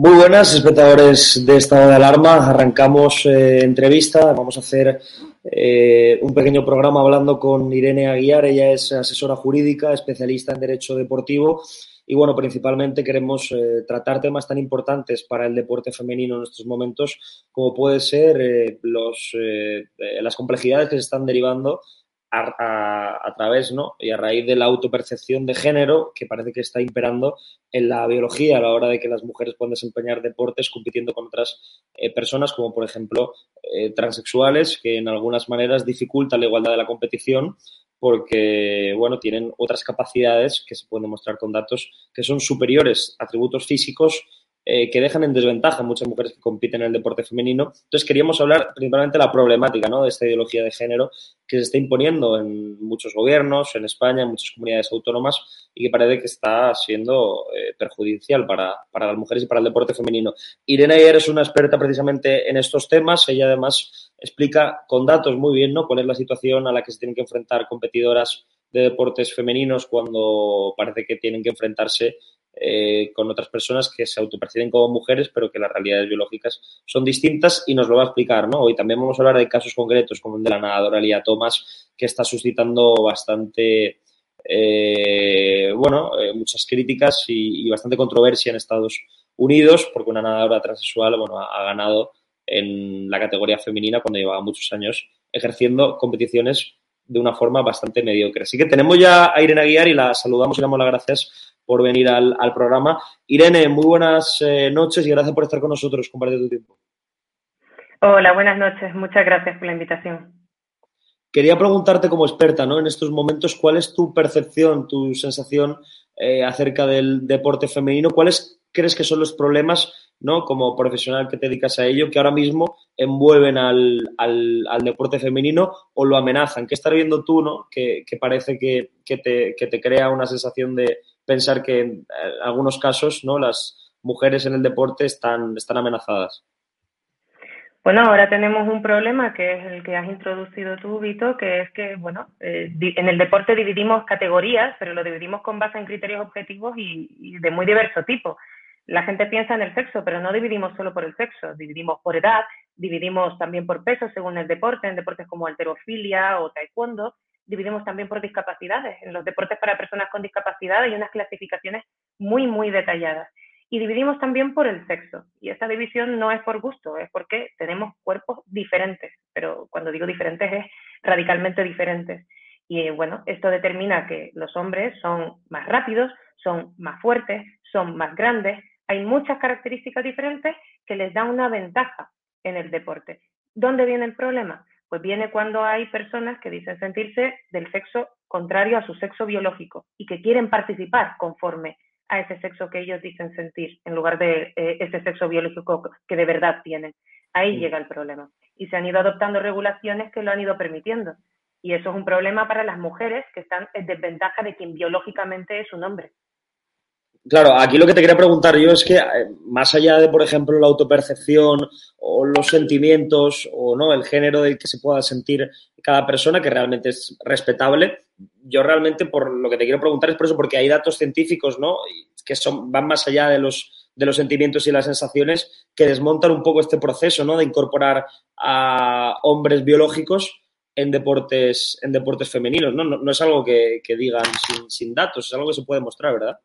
Muy buenas, espectadores de Estado de Alarma. Arrancamos eh, entrevista. Vamos a hacer eh, un pequeño programa hablando con Irene Aguiar. Ella es asesora jurídica, especialista en Derecho Deportivo. Y bueno, principalmente queremos eh, tratar temas tan importantes para el deporte femenino en estos momentos como puede ser los, las complejidades que se están derivando a, través ¿no? y a raíz de la autopercepción de género que parece que está imperando en la biología a la hora de que las mujeres puedan desempeñar deportes compitiendo con otras eh, personas, como por ejemplo eh, transexuales, que en algunas maneras dificultan la igualdad de la competición porque bueno, tienen otras capacidades que se pueden demostrar con datos que son superiores, atributos físicos eh, que dejan en desventaja a muchas mujeres que compiten en el deporte femenino. Entonces queríamos hablar principalmente de la problemática ¿no? de esta ideología de género que se está imponiendo en muchos gobiernos, en España, en muchas comunidades autónomas y que parece que está siendo eh, perjudicial para, para, las mujeres y para el deporte femenino. Irene Ayer es una experta precisamente en estos temas. Ella además explica con datos muy bien ¿no? cuál es la situación a la que se tienen que enfrentar competidoras de deportes femeninos cuando parece que tienen que enfrentarse eh, con otras personas que se autoperciben como mujeres, pero que las realidades biológicas son distintas y nos lo va a explicar, ¿no? Hoy también vamos a hablar de casos concretos, como el de la nadadora Lía Thomas, que está suscitando bastante, eh, bueno, eh, muchas críticas y, bastante controversia en Estados Unidos, porque una nadadora transexual, bueno, ha, ganado en la categoría femenina cuando llevaba muchos años ejerciendo competiciones de una forma bastante mediocre. Así que tenemos ya a Irene Aguiar y la saludamos y le damos las gracias por venir al, programa. Irene, muy buenas eh, noches y gracias por estar con nosotros, compartir tu tiempo. Hola, buenas noches. Muchas gracias por la invitación. Quería preguntarte como experta ¿no? en estos momentos, ¿cuál es tu percepción, tu sensación eh, acerca del deporte femenino? ¿Cuáles crees que son los problemas, ¿no? como profesional que te dedicas a ello, que ahora mismo envuelven al, deporte femenino o lo amenazan? ¿Qué estás viendo tú ¿no? que, parece que, te, que te crea una sensación de, pensar que en algunos casos ¿no? las mujeres en el deporte están, están amenazadas. Bueno, ahora tenemos un problema que es el que has introducido tú, Vito, que es que, bueno, eh, en el deporte dividimos categorías, pero lo dividimos con base en criterios objetivos y, de muy diverso tipo. La gente piensa en el sexo, pero no dividimos solo por el sexo, dividimos por edad, dividimos también por peso según el deporte, en deportes como alterofilia o taekwondo, dividimos también por discapacidades. En los deportes para personas con discapacidad hay unas clasificaciones muy, muy detalladas. Y dividimos también por el sexo. Y esta división no es por gusto, es porque tenemos cuerpos diferentes. Pero cuando digo diferentes es radicalmente diferentes. Y bueno, esto determina que los hombres son más rápidos, son más fuertes, son más grandes. Hay muchas características diferentes que les dan una ventaja en el deporte. ¿Dónde viene el problema? Pues viene cuando hay personas que dicen sentirse del sexo contrario a su sexo biológico y que quieren participar conforme a ese sexo que ellos dicen sentir, en lugar de eh, ese sexo biológico que de verdad tienen. Ahí llega el problema. Y se han ido adoptando regulaciones que lo han ido permitiendo. Y eso es un problema para las mujeres que están en desventaja de quien biológicamente es un hombre. Claro, aquí lo que te quería preguntar yo es que eh, más allá de, por ejemplo, la autopercepción o los sentimientos o no el género del que se pueda sentir cada persona, que realmente es respetable, yo realmente por lo que te quiero preguntar es por eso, porque hay datos científicos, ¿no? Que son, van más allá de los, de los sentimientos y las sensaciones que desmontan un poco este proceso, ¿no? De incorporar a hombres biológicos en deportes, en deportes femeninos, ¿no? No, es algo que, digan sin, sin datos, es algo que se puede mostrar, ¿verdad?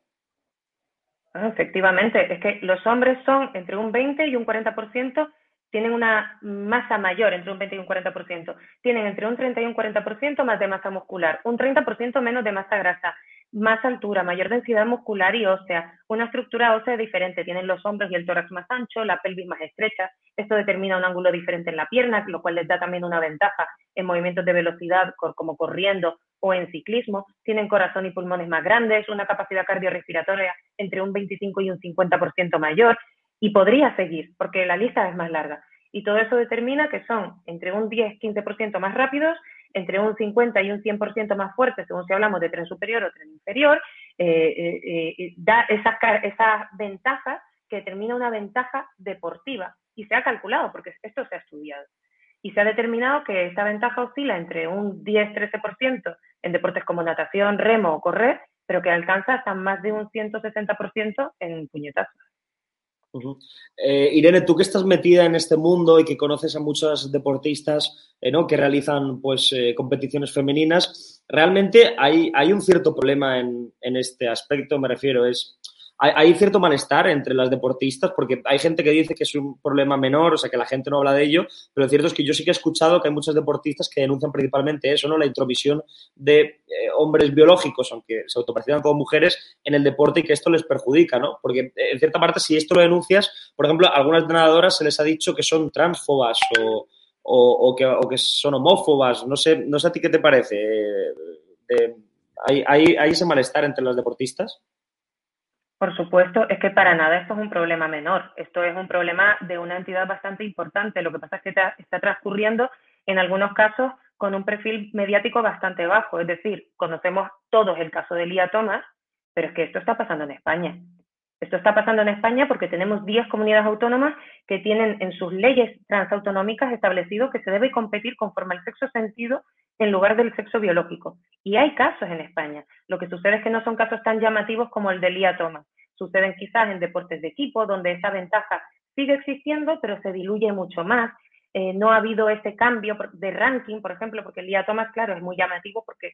Ah, efectivamente, es que los hombres son entre un 20 y un 40%, tienen una masa mayor, entre un 20 y un 40%, tienen entre un 30 y un 40% más de masa muscular, un 30% menos de masa grasa, más altura, mayor densidad muscular y ósea, una estructura ósea diferente, tienen los hombros y el tórax más ancho, la pelvis más estrecha, esto determina un ángulo diferente en la pierna, lo cual les da también una ventaja en movimientos de velocidad como corriendo o en ciclismo, tienen corazón y pulmones más grandes, una capacidad cardiorrespiratoria entre un 25 y un 50% mayor, y podría seguir, porque la lista es más larga. Y todo eso determina que son entre un 10-15% más rápidos, entre un 50 y un 100% más fuertes, según si hablamos de tren superior o tren inferior, eh, eh, eh, da esas, ventajas que determina una ventaja deportiva. Y se ha calculado, porque esto se ha estudiado. Y se ha determinado que esta ventaja oscila entre un 10-13% en deportes como natación, remo o correr, pero que alcanza hasta más de un 160% en puñetazos. Eh, Irene, tú que estás metida en este mundo y que conoces a muchas deportistas eh, que realizan pues, eh, competiciones femeninas, realmente hay, hay un cierto problema en, en, este aspecto, me refiero, es hay, cierto malestar entre las deportistas porque hay gente que dice que es un problema menor, o sea, que la gente no habla de ello, pero lo cierto es que yo sí que he escuchado que hay muchas deportistas que denuncian principalmente eso, ¿no? La introvisión de eh, hombres biológicos, aunque se autoperciban como mujeres, en el deporte y que esto les perjudica, ¿no? Porque eh, en cierta parte, si esto lo denuncias, por ejemplo, a algunas entrenadoras se les ha dicho que son transfobas o, que, son homófobas, no sé, no sé a ti qué te parece. Eh, ¿hay, hay, ¿Hay ese malestar entre las deportistas? Por supuesto, es que para nada esto es un problema menor, esto es un problema de una entidad bastante importante. Lo que pasa es que está transcurriendo en algunos casos con un perfil mediático bastante bajo, es decir, conocemos todos el caso de Lía Thomas, pero es que esto está pasando en España. Esto está pasando en España porque tenemos 10 comunidades autónomas que tienen en sus leyes transautonómicas establecido que se debe competir conforme al sexo sentido en lugar del sexo biológico. Y hay casos en España. Lo que sucede es que no son casos tan llamativos como el de Lía Thomas suceden quizás en deportes de equipo, donde esa ventaja sigue existiendo, pero se diluye mucho más. Eh, no ha habido ese cambio de ranking, por ejemplo, porque el día Thomas, claro, es muy llamativo porque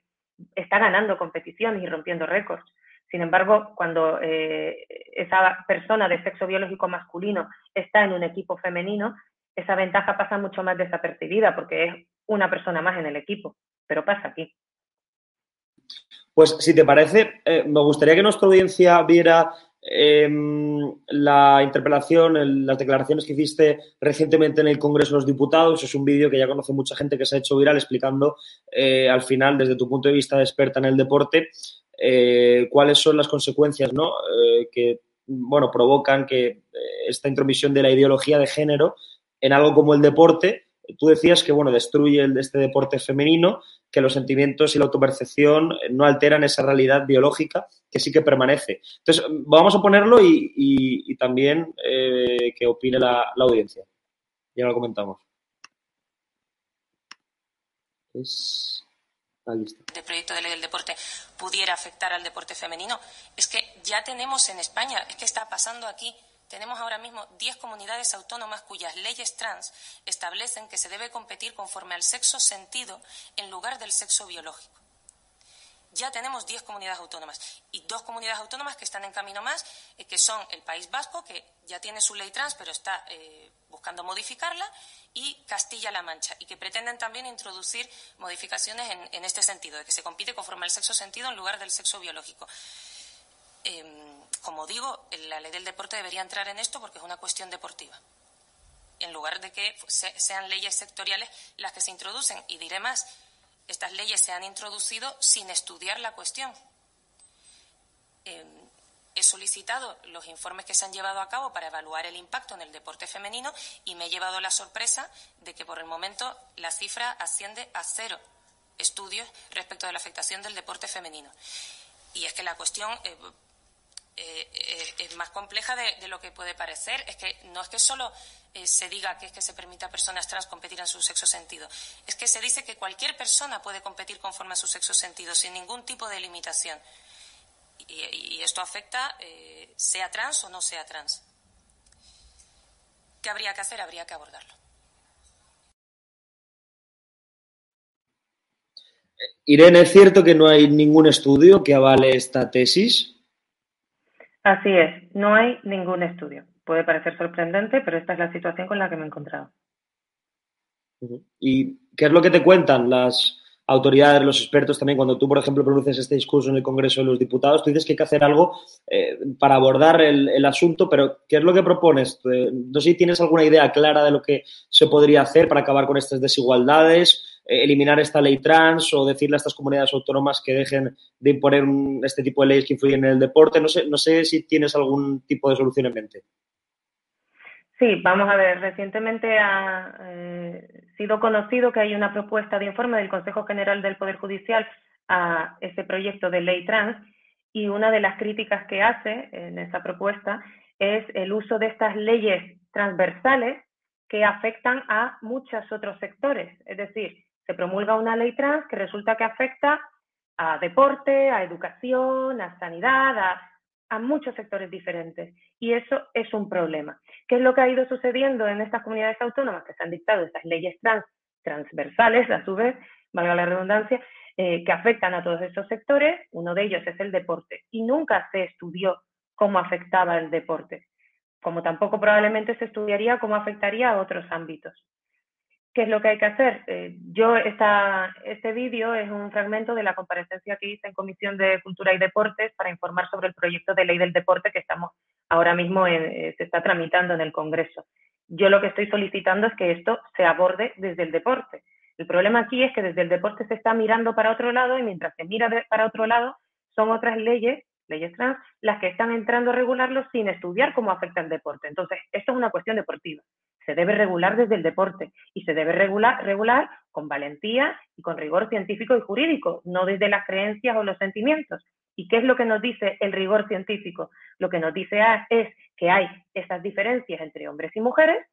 está ganando competiciones y rompiendo récords. Sin embargo, cuando eh, esa persona de sexo biológico masculino está en un equipo femenino, esa ventaja pasa mucho más desapercibida porque es una persona más en el equipo, pero pasa aquí. Pues si te parece, eh, me gustaría que nuestra audiencia viera Em, la interpelación, las declaraciones que hiciste recientemente en el Congreso de los Diputados. Es un vídeo que ya conoce mucha gente que se ha hecho viral explicando eh, al final, desde tu punto de vista de experta en el deporte, eh, cuáles son las consecuencias ¿no? Eh, que bueno, provocan que esta intromisión de la ideología de género en algo como el deporte tú decías que, bueno, destruye este deporte femenino, que los sentimientos y la autopercepción no alteran esa realidad biológica que sí que permanece. Entonces, vamos a ponerlo y, también eh, que opine la, audiencia. Ya lo comentamos. Es... El proyecto de ley del deporte pudiera afectar al deporte femenino. Es que ya tenemos en España, es que está pasando aquí tenemos ahora mismo 10 comunidades autónomas cuyas leyes trans establecen que se debe competir conforme al sexo sentido en lugar del sexo biológico. Ya tenemos 10 comunidades autónomas y dos comunidades autónomas que están en camino más, eh, que son el País Vasco, que ya tiene su ley trans, pero está eh, buscando modificarla, y Castilla-La Mancha, y que pretenden también introducir modificaciones en, este sentido, de que se compite conforme al sexo sentido en lugar del sexo biológico. Em, como digo, la ley del deporte debería entrar en esto porque es una cuestión deportiva. En lugar de que sean leyes sectoriales las que se introducen. Y diré más, estas leyes se han introducido sin estudiar la cuestión. Em, he solicitado los informes que se han llevado a cabo para evaluar el impacto en el deporte femenino y me he llevado la sorpresa de que por el momento la cifra asciende a cero estudios respecto de la afectación del deporte femenino. Y es que la cuestión eh, eh, eh, es más compleja de, lo que puede parecer. Es que no es que solo eh, se diga que es que se permita a personas trans competir en su sexo sentido. Es que se dice que cualquier persona puede competir conforme a su sexo sentido, sin ningún tipo de limitación. Y, esto afecta sea trans o no sea trans. ¿Qué habría que hacer? Habría que abordarlo. Irene, ¿es cierto que no hay ningún estudio que avale esta tesis? Así es, no hay ningún estudio. Puede parecer sorprendente, pero esta es la situación con la que me he encontrado. ¿Y qué es lo que te cuentan las autoridades, los expertos también, cuando tú, por ejemplo, produces este discurso en el Congreso de los Diputados, tú dices que hay que hacer algo eh, para abordar el, asunto, pero ¿qué es lo que propones? Eh, no sé si tienes alguna idea clara de lo que se podría hacer para acabar con estas desigualdades, eliminar esta ley trans o decirle a estas comunidades autónomas que dejen de imponer este tipo de leyes que influyen en el deporte. No sé, no sé si tienes algún tipo de solución en mente. Sí, vamos a ver. Recientemente ha eh, sido conocido que hay una propuesta de informe del Consejo General del Poder Judicial a ese proyecto de ley trans y una de las críticas que hace en esa propuesta es el uso de estas leyes transversales que afectan a muchos otros sectores. Es decir, se promulga una ley trans que resulta que afecta a deporte, a educación, a sanidad, a, muchos sectores diferentes. Y eso es un problema. ¿Qué es lo que ha ido sucediendo en estas comunidades autónomas que se han dictado estas leyes trans transversales, a su vez, valga la redundancia, eh, que afectan a todos esos sectores? Uno de ellos es el deporte. Y nunca se estudió cómo afectaba el deporte, como tampoco probablemente se estudiaría cómo afectaría a otros ámbitos. ¿Qué es lo que hay que hacer? Eh, yo, esta, este vídeo es un fragmento de la comparecencia que hice en Comisión de Cultura y Deportes para informar sobre el proyecto de ley del deporte que estamos ahora mismo eh, se está tramitando en el Congreso. Yo lo que estoy solicitando es que esto se aborde desde el deporte. El problema aquí es que desde el deporte se está mirando para otro lado y mientras se mira para otro lado son otras leyes, leyes trans, las que están entrando a regularlo sin estudiar cómo afecta el deporte. Entonces, esto es una cuestión deportiva se debe regular desde el deporte y se debe regular, regular con valentía y con rigor científico y jurídico, no desde las creencias o los sentimientos. ¿Y qué es lo que nos dice el rigor científico? Lo que nos dice es que hay esas diferencias entre hombres y mujeres,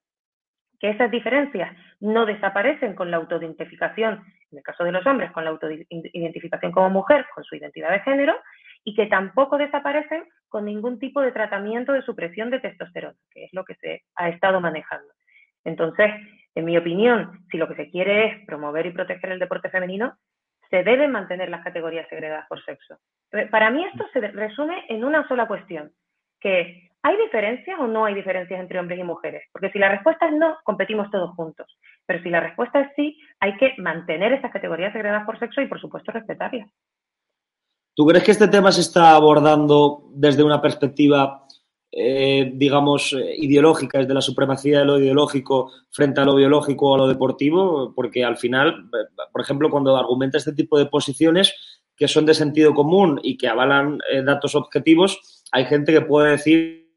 que esas diferencias no desaparecen con la autoidentificación, en el caso de los hombres, con la autoidentificación como mujer, con su identidad de género, y que tampoco desaparecen con ningún tipo de tratamiento de supresión de testosterona, que es lo que se ha estado manejando. Entonces, en mi opinión, si lo que se quiere es promover y proteger el deporte femenino, se deben mantener las categorías segregadas por sexo. Para mí esto se resume en una sola cuestión, que ¿hay diferencias o no hay diferencias entre hombres y mujeres? Porque si la respuesta es no, competimos todos juntos. Pero si la respuesta es sí, hay que mantener esas categorías segregadas por sexo y, por supuesto, respetarlas. ¿Tú crees que este tema se está abordando desde una perspectiva eh, digamos, eh, ideológica, es de la supremacía de lo ideológico frente a lo biológico o a lo deportivo, porque al final, eh, por ejemplo, cuando argumenta este tipo de posiciones que son de sentido común y que avalan datos objetivos, hay gente que puede decir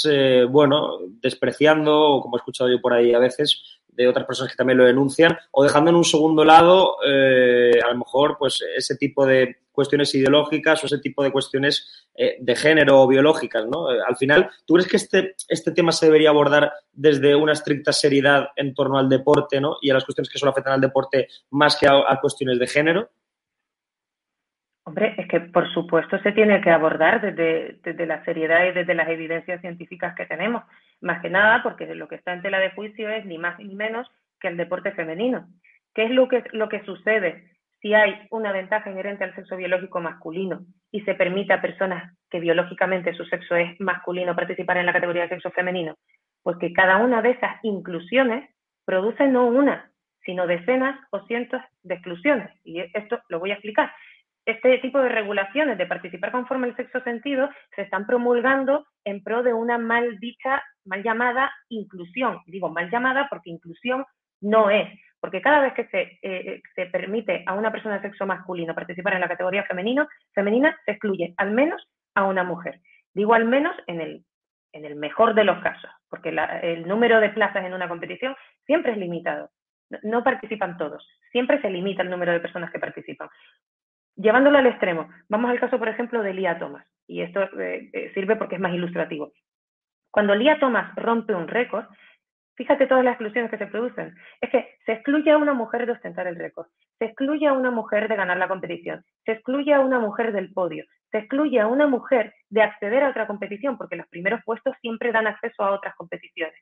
que, bueno, despreciando, o como he escuchado yo por ahí a veces, de otras personas que también lo denuncian, o dejando en un segundo lado, eh, a lo mejor, pues ese tipo de cuestiones ideológicas o ese tipo de cuestiones eh, de género o biológicas, ¿no? Eh, al final, ¿tú crees que este, este tema se debería abordar desde una estricta seriedad en torno al deporte, ¿no? Y a las cuestiones que solo afectan al deporte más que a, cuestiones de género? Hombre, es que por supuesto se tiene que abordar desde, desde, la seriedad y desde las evidencias científicas que tenemos. Más que nada porque lo que está en tela de juicio es ni más ni menos que el deporte femenino. ¿Qué es lo que, lo que sucede si hay una ventaja inherente al sexo biológico masculino y se permite a personas que biológicamente su sexo es masculino participar en la categoría de sexo femenino? Pues que cada una de esas inclusiones produce no una, sino decenas o cientos de exclusiones. Y esto lo voy a explicar este tipo de regulaciones de participar conforme al sexo sentido se están promulgando en pro de una mal dicha, mal llamada inclusión. Digo mal llamada porque inclusión no es, porque cada vez que se, eh, se permite a una persona de sexo masculino participar en la categoría femenino, femenina, se excluye al menos a una mujer. Digo al menos en el, en el mejor de los casos, porque el número de plazas en una competición siempre es limitado. No participan todos, siempre se limita el número de personas que participan. Llevándolo al extremo, vamos al caso, por ejemplo, de Lía Thomas, y esto eh, eh, sirve porque es más ilustrativo. Cuando Lía Thomas rompe un récord, fíjate todas las exclusiones que se producen. Es que se excluye a una mujer de ostentar el récord, se excluye a una mujer de ganar la competición, se excluye a una mujer del podio, se excluye a una mujer de acceder a otra competición, porque los primeros puestos siempre dan acceso a otras competiciones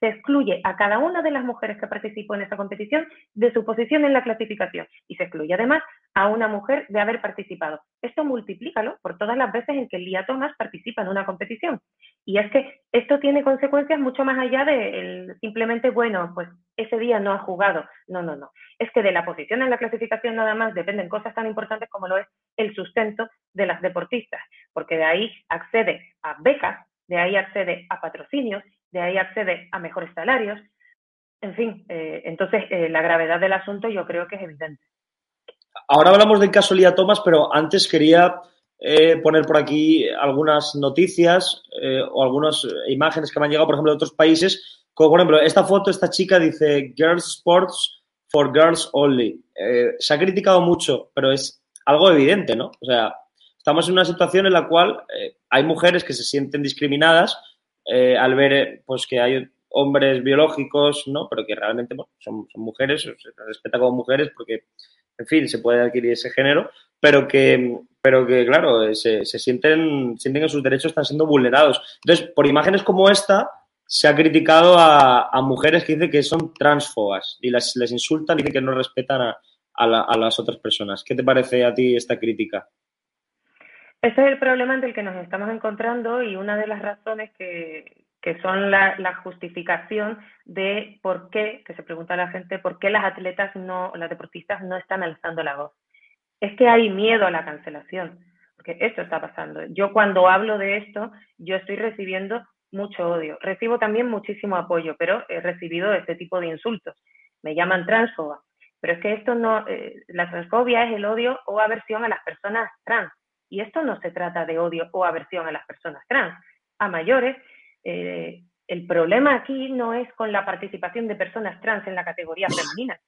se excluye a cada una de las mujeres que participó en esa competición de su posición en la clasificación y se excluye además a una mujer de haber participado. Esto multiplícalo por todas las veces en que Lía Thomas participa en una competición. Y es que esto tiene consecuencias mucho más allá de simplemente, bueno, pues ese día no ha jugado. No, no, no. Es que de la posición en la clasificación nada más dependen cosas tan importantes como lo es el sustento de las deportistas, porque de ahí accede a becas, de ahí accede a patrocinios de ahí accede a mejores salarios. En fin, eh, entonces eh, la gravedad del asunto yo creo que es evidente. Ahora hablamos del caso Lía Thomas, pero antes quería eh, poner por aquí algunas noticias o algunas imágenes que me han llegado, por ejemplo, de otros países. Como por ejemplo, esta foto, esta chica dice Girls Sports for Girls Only. se ha criticado mucho, pero es algo evidente, ¿no? O sea, estamos en una situación en la cual hay mujeres que se sienten discriminadas eh, al ver eh, pues que hay hombres biológicos, ¿no? Pero que realmente son, mujeres, se respeta como mujeres porque, en fin, se puede adquirir ese género, pero que, pero que claro, eh, se, sienten, sienten que sus derechos están siendo vulnerados. Entonces, por imágenes como esta, se ha criticado a, mujeres que dicen que son transfobas y las, les insultan y dicen que no respetan a las otras personas. ¿Qué te parece a ti esta crítica? Ese es el problema en el que nos estamos encontrando y una de las razones que, son la, justificación de por qué, que se pregunta a la gente, por qué las atletas no, las deportistas no están alzando la voz. Es que hay miedo a la cancelación, porque esto está pasando. Yo cuando hablo de esto, yo estoy recibiendo mucho odio. Recibo también muchísimo apoyo, pero he recibido este tipo de insultos. Me llaman transfoba. Pero es que esto no, eh, la transfobia es el odio o aversión a las personas trans y esto no se trata de odio o aversión a las personas trans. A mayores, eh, el problema aquí no es con la participación de personas trans en la categoría femenina,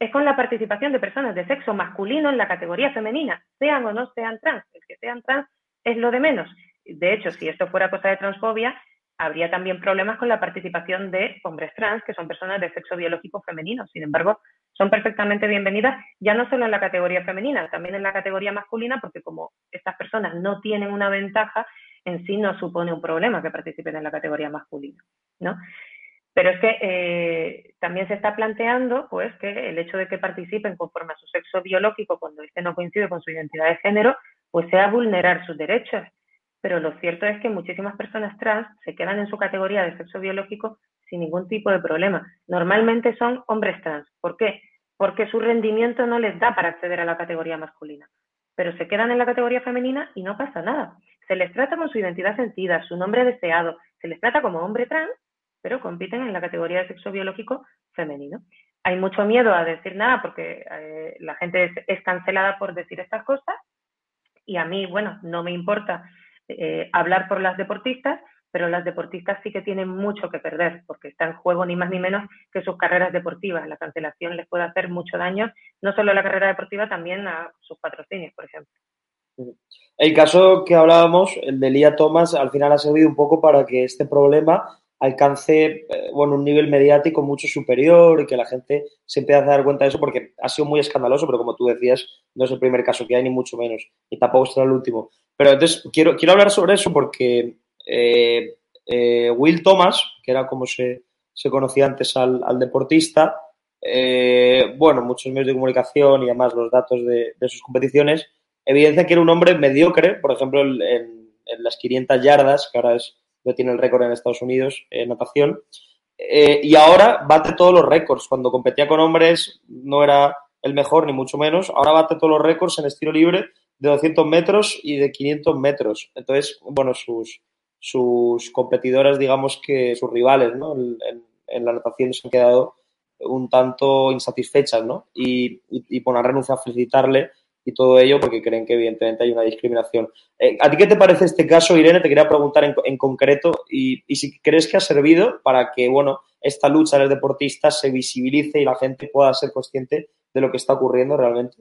es con la participación de personas de sexo masculino en la categoría femenina, sean o no sean trans. El que sean trans es lo de menos. De hecho, si esto fuera cosa de transfobia, habría también problemas con la participación de hombres trans, que son personas de sexo biológico femenino. Sin embargo, son perfectamente bienvenidas, ya no solo en la categoría femenina, también en la categoría masculina, porque como estas personas no tienen una ventaja, en sí no supone un problema que participen en la categoría masculina, ¿no? Pero es que eh, también se está planteando pues, que el hecho de que participen conforme a su sexo biológico cuando este no coincide con su identidad de género, pues sea vulnerar sus derechos. Pero lo cierto es que muchísimas personas trans se quedan en su categoría de sexo biológico sin ningún tipo de problema. Normalmente son hombres trans. ¿Por qué? porque su rendimiento no les da para acceder a la categoría masculina. Pero se quedan en la categoría femenina y no pasa nada. Se les trata con su identidad sentida, su nombre deseado, se les trata como hombre trans, pero compiten en la categoría de sexo biológico femenino. Hay mucho miedo a decir nada porque eh, la gente es, cancelada por decir estas cosas y a mí, bueno, no me importa eh, hablar por las deportistas, pero las deportistas sí que tienen mucho que perder, porque está en juego ni más ni menos que sus carreras deportivas. La cancelación les puede hacer mucho daño, no solo a la carrera deportiva, también a sus patrocinios, por ejemplo. El caso que hablábamos, el de Lía Thomas, al final ha servido un poco para que este problema alcance eh, bueno, un nivel mediático mucho superior y que la gente se empiece a dar cuenta de eso porque ha sido muy escandaloso, pero como tú decías, no es el primer caso que hay, ni mucho menos, y tampoco será el último. Pero entonces quiero, quiero hablar sobre eso porque eh, eh, Will Thomas, que era como se, se conocía antes al, deportista, bueno, muchos medios de comunicación y además los datos de, sus competiciones evidencian que era un hombre mediocre, por ejemplo, en, las 500 yardas, que ahora es que tiene el récord en Estados Unidos en natación. Eh, y ahora bate todos los récords. Cuando competía con hombres no era el mejor, ni mucho menos. Ahora bate todos los récords en estilo libre de 200 metros y de 500 metros. Entonces, bueno, sus, sus competidoras, digamos que sus rivales ¿no? en, la natación se han quedado un tanto insatisfechas, ¿no? Y, y, y renuncia a felicitarle y todo ello porque creen que evidentemente hay una discriminación. Eh, ¿A ti qué te parece este caso, Irene? Te quería preguntar en, en concreto y, y, si crees que ha servido para que, bueno, esta lucha de los deportistas se visibilice y la gente pueda ser consciente de lo que está ocurriendo realmente.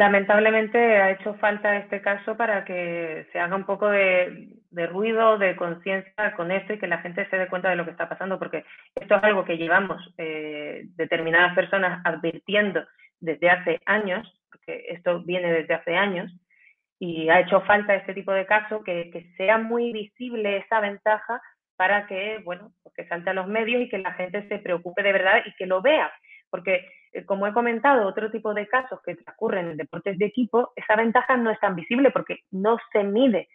Lamentablemente ha hecho falta este caso para que se haga un poco de, ruido, de conciencia con esto y que la gente se dé cuenta de lo que está pasando, porque esto es algo que llevamos eh, determinadas personas advirtiendo desde hace años, porque esto viene desde hace años, y ha hecho falta este tipo de caso, que, sea muy visible esa ventaja para que, bueno, pues que salte a los medios y que la gente se preocupe de verdad y que lo vea. Porque, como he comentado, otro tipo de casos que transcurren en deportes de equipo, esa ventaja no es tan visible porque no se mide.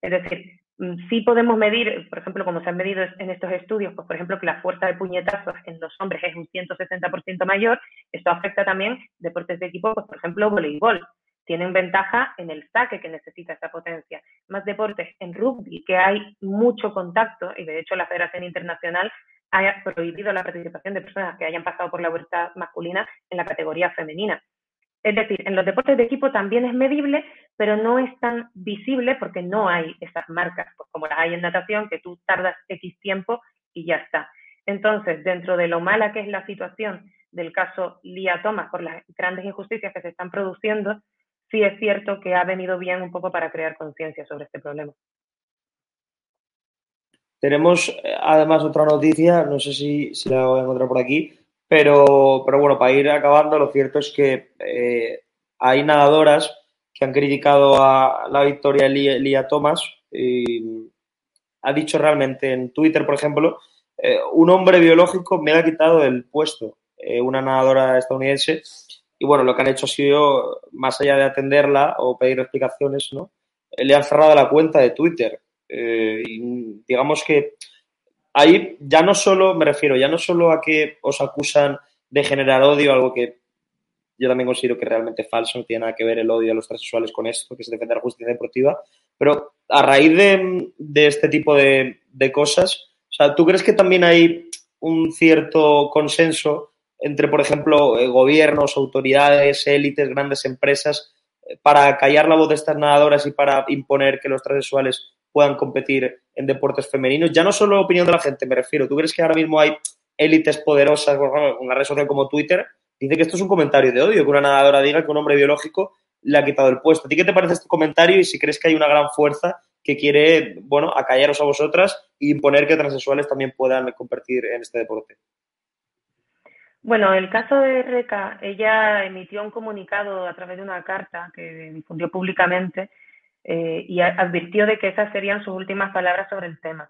Es decir, mm, sí podemos medir, por ejemplo, como se han medido en estos estudios, pues por ejemplo, que la fuerza de puñetazos en los hombres es un 160% mayor, esto afecta también deportes de equipo, pues por ejemplo, voleibol. Tienen ventaja en el saque que necesita esa potencia. Más deportes en rugby, que hay mucho contacto, y de hecho la Federación Internacional ha prohibido la participación de personas que hayan pasado por la vuelta masculina en la categoría femenina. Es decir, en los deportes de equipo también es medible, pero no es tan visible porque no hay esas marcas, pues como las hay en natación, que tú tardas X tiempo y ya está. Entonces, dentro de lo mala que es la situación del caso Lía Thomas por las grandes injusticias que se están produciendo, sí es cierto que ha venido bien un poco para crear conciencia sobre este problema. Tenemos eh, además otra noticia, no sé si, la voy a encontrar por aquí, pero, pero bueno, para ir acabando, lo cierto es que eh, hay nadadoras que han criticado a la victoria de Lía Thomas. Y ha dicho realmente en Twitter, por ejemplo, eh, un hombre biológico me ha quitado el puesto, una nadadora estadounidense. Y bueno, lo que han hecho ha sido, más allá de atenderla o pedir explicaciones, ¿no? Le han cerrado la cuenta de Twitter. Eh, digamos que ahí ya no solo, me refiero, ya no solo a que os acusan de generar odio, algo que yo también considero que realmente falso, no tiene nada que ver el odio a los transexuales con esto, que es defender la justicia deportiva, pero a raíz de, de este tipo de, de, cosas, o sea, ¿tú crees que también hay un cierto consenso entre, por ejemplo, eh, gobiernos, autoridades, élites, grandes empresas, eh, para callar la voz de estas nadadoras y para imponer que los transexuales puedan competir en deportes femeninos? Ya no solo opinión de la gente, me refiero. ¿Tú crees que ahora mismo hay élites poderosas, ejemplo, una red social como Twitter, dice que esto es un comentario de odio, que una nadadora diga que un hombre biológico le ha quitado el puesto. ¿A ti qué te parece este comentario y si crees que hay una gran fuerza que quiere, bueno, acallaros a vosotras y imponer que transexuales también puedan competir en este deporte? Bueno, el caso de Reca, ella emitió un comunicado a través de una carta que difundió públicamente eh, y advirtió de que esas serían sus últimas palabras sobre el tema.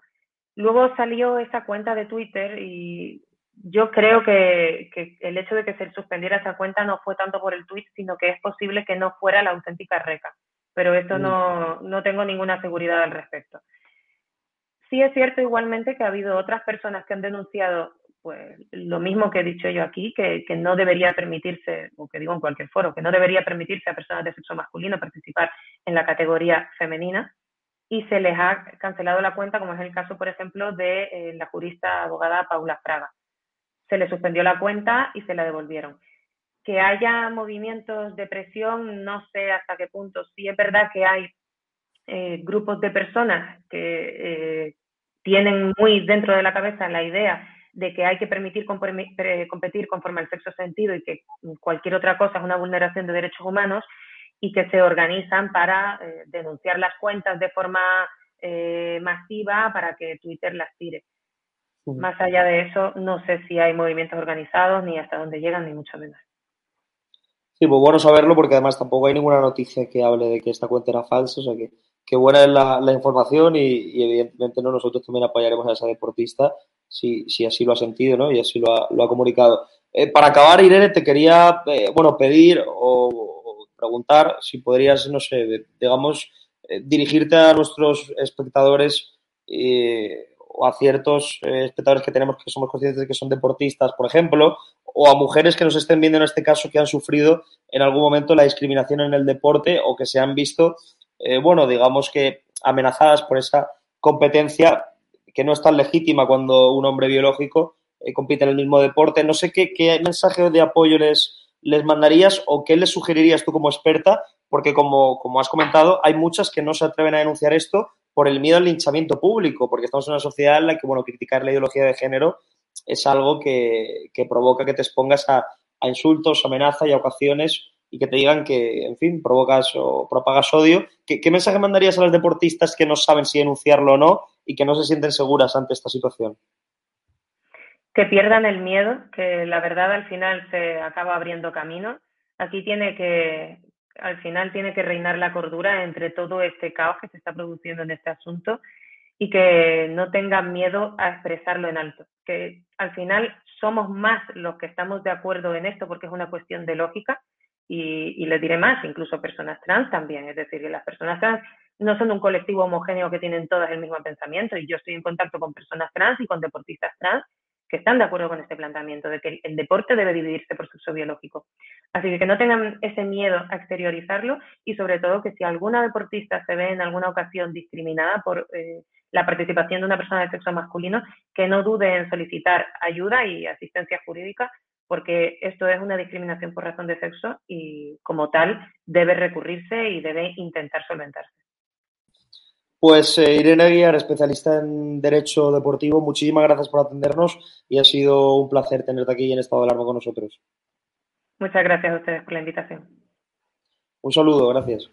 Luego salió esa cuenta de Twitter y yo creo que, que, el hecho de que se suspendiera esa cuenta no fue tanto por el tweet, sino que es posible que no fuera la auténtica reca. Pero eso no, no tengo ninguna seguridad al respecto. Sí es cierto igualmente que ha habido otras personas que han denunciado pues lo mismo que he dicho yo aquí, que, que, no debería permitirse, o que digo en cualquier foro, que no debería permitirse a personas de sexo masculino participar en la categoría femenina y se les ha cancelado la cuenta, como es el caso, por ejemplo, de eh, la jurista abogada Paula Fraga. Se le suspendió la cuenta y se la devolvieron. Que haya movimientos de presión, no sé hasta qué punto. Sí es verdad que hay eh, grupos de personas que eh, tienen muy dentro de la cabeza la idea de que hay que permitir competir conforme al sexo sentido y que cualquier otra cosa es una vulneración de derechos humanos y que se organizan para eh, denunciar las cuentas de forma eh, masiva para que Twitter las tire. Más allá de eso, no sé si hay movimientos organizados, ni hasta dónde llegan, ni mucho menos. Sí, pues bueno saberlo porque además tampoco hay ninguna noticia que hable de que esta cuenta era falsa, o sea que, que buena es la, información y, evidentemente no nosotros también apoyaremos a esa deportista si, si así lo ha sentido ¿no? y así lo ha, lo ha comunicado. Eh, para acabar, Irene, te quería eh, bueno, pedir o, preguntar si podrías, no sé, digamos, eh, dirigirte a nuestros espectadores o a ciertos espectadores que tenemos que somos conscientes de que son deportistas, por ejemplo, o a mujeres que nos estén viendo en este caso que han sufrido en algún momento la discriminación en el deporte o que se han visto, bueno, digamos que amenazadas por esa competencia que no es tan legítima cuando un hombre biológico eh, compite en el mismo deporte. No sé qué, qué mensaje de apoyo les, les mandarías o qué les sugerirías tú como experta, porque como, como has comentado, hay muchas que no se atreven a denunciar esto por el miedo al linchamiento público, porque estamos en una sociedad en la que, bueno, criticar la ideología de género es algo que, que provoca que te expongas a, a insultos, amenazas y a ocasiones y que te digan que, en fin, provocas o propagas odio. ¿Qué, ¿Qué, mensaje mandarías a las deportistas que no saben si denunciarlo o no y que no se sienten seguras ante esta situación? que pierdan el miedo, que la verdad al final se acaba abriendo camino. Aquí tiene que, al final tiene que reinar la cordura entre todo este caos que se está produciendo en este asunto y que no tengan miedo a expresarlo en alto. Que al final somos más los que estamos de acuerdo en esto porque es una cuestión de lógica y, y les diré más, incluso personas trans también. Es decir, que las personas trans no son un colectivo homogéneo que tienen todas el mismo pensamiento y yo estoy en contacto con personas trans y con deportistas trans que están de acuerdo con este planteamiento de que el deporte debe dividirse por sexo biológico. Así que no tengan ese miedo a exteriorizarlo y sobre todo que si alguna deportista se ve en alguna ocasión discriminada por eh, la participación de una persona de sexo masculino, que no dude en solicitar ayuda y asistencia jurídica porque esto es una discriminación por razón de sexo y como tal debe recurrirse y debe intentar solventarse. Pues eh, Irene Aguiar, especialista en Derecho Deportivo, muchísimas gracias por atendernos y ha sido un placer tenerte aquí en estado de alarma con nosotros. Muchas gracias a ustedes por la invitación. Un saludo, gracias.